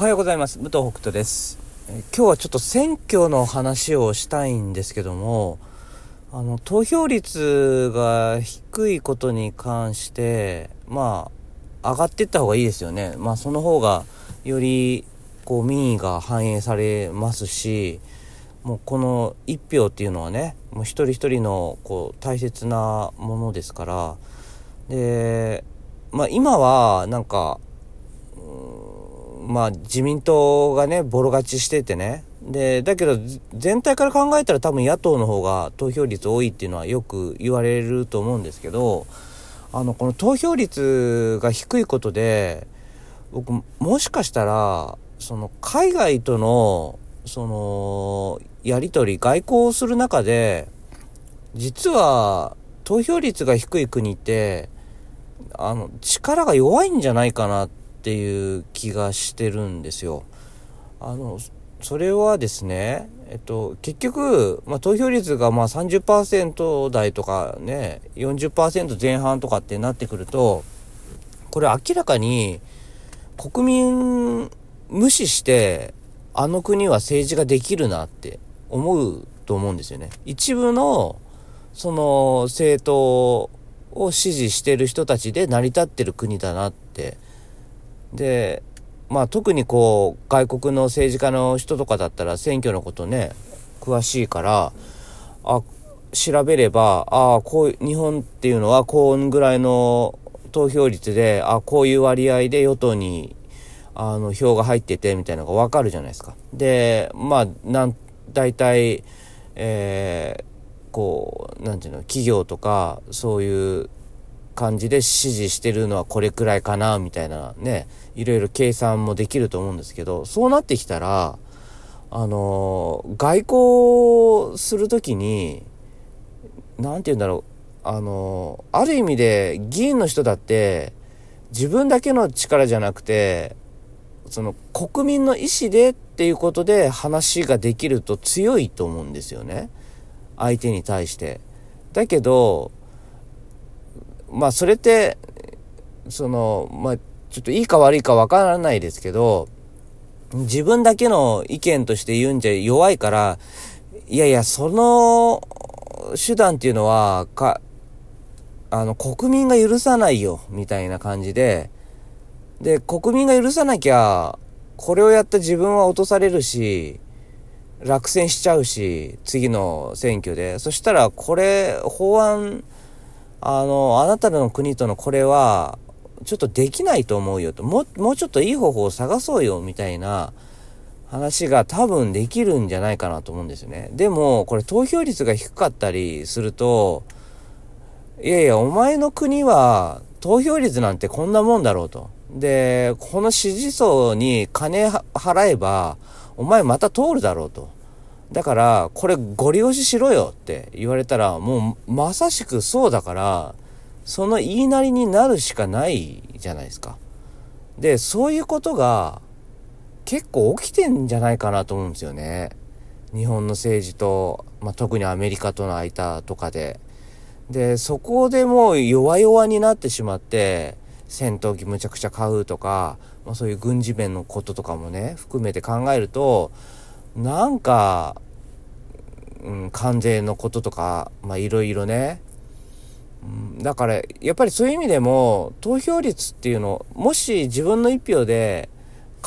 おはようございます。武藤北斗です。え今日はちょっと選挙の話をしたいんですけども、あの、投票率が低いことに関して、まあ、上がっていった方がいいですよね。まあ、その方が、より、こう、民意が反映されますし、もうこの一票っていうのはね、もう一人一人の、こう、大切なものですから、で、まあ今はなんか、まあ自民党がね、ボロ勝ちしててね。で、だけど全体から考えたら多分野党の方が投票率多いっていうのはよく言われると思うんですけど、あの、この投票率が低いことで、僕、もしかしたら、その海外との、その、やり取り、外交をする中で、実は投票率が低い国って、あの、力が弱いんじゃないかなってていう気がしてるんですよ。あの、それはですね、えっと、結局、まあ、投票率がまあ30%台とかね、40%前半とかってなってくると、これ明らかに国民無視して、あの国は政治ができるなって思うと思うんですよね。一部の、その政党を支持してる人たちで成り立ってる国だなって。で、まあ特にこう、外国の政治家の人とかだったら選挙のことね、詳しいから、あ、調べれば、あ、こう、日本っていうのはこんぐらいの投票率で、あこういう割合で与党に、あの、票が入ってて、みたいなのがわかるじゃないですか。で、まあ、なん、大体、えー、こう、なんていうの、企業とか、そういう感じで指示してるのはこれくらいかな、みたいなね、いろいろ計算もできると思うんですけど、そうなってきたら、あの、外交するときに、なんて言うんだろう、あの、ある意味で議員の人だって、自分だけの力じゃなくて、その国民の意思でっていうことで話ができると強いと思うんですよね。相手に対して。だけど、まあそれって、その、まあちょっといいか悪いかわからないですけど、自分だけの意見として言うんじゃ弱いから、いやいや、その手段っていうのは、か、あの、国民が許さないよ、みたいな感じで、で、国民が許さなきゃ、これをやった自分は落とされるし、落選しちゃうし、次の選挙で。そしたら、これ、法案、あの、あなたの国とのこれは、ちょっとできないと思うよと。もう、もうちょっといい方法を探そうよ、みたいな話が多分できるんじゃないかなと思うんですよね。でも、これ投票率が低かったりすると、いやいや、お前の国は投票率なんてこんなもんだろうと。で、この支持層に金払えば、お前また通るだろうと。だから、これご利用ししろよって言われたら、もうまさしくそうだから、その言いなりになるしかないじゃないですか。で、そういうことが結構起きてんじゃないかなと思うんですよね。日本の政治と、まあ、特にアメリカとの間とかで。で、そこでもう弱々になってしまって、戦闘機むちゃくちゃ買うとか、まあ、そういう軍事面のこととかもね、含めて考えると、なんか、うん、関税のこととか、まあいろいろね、だから、やっぱりそういう意味でも、投票率っていうの、もし自分の一票で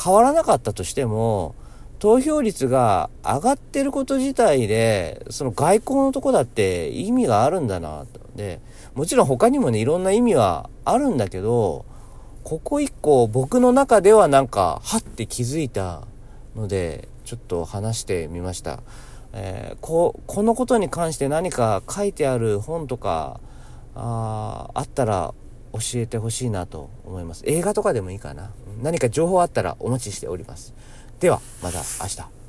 変わらなかったとしても、投票率が上がってること自体で、その外交のとこだって意味があるんだなと。で、もちろん他にもね、いろんな意味はあるんだけど、ここ一個僕の中ではなんか、はって気づいたので、ちょっと話してみました。えー、こ、このことに関して何か書いてある本とか、ああったら教えてほしいなと思います。映画とかでもいいかな。何か情報あったらお待ちしております。では、また明日。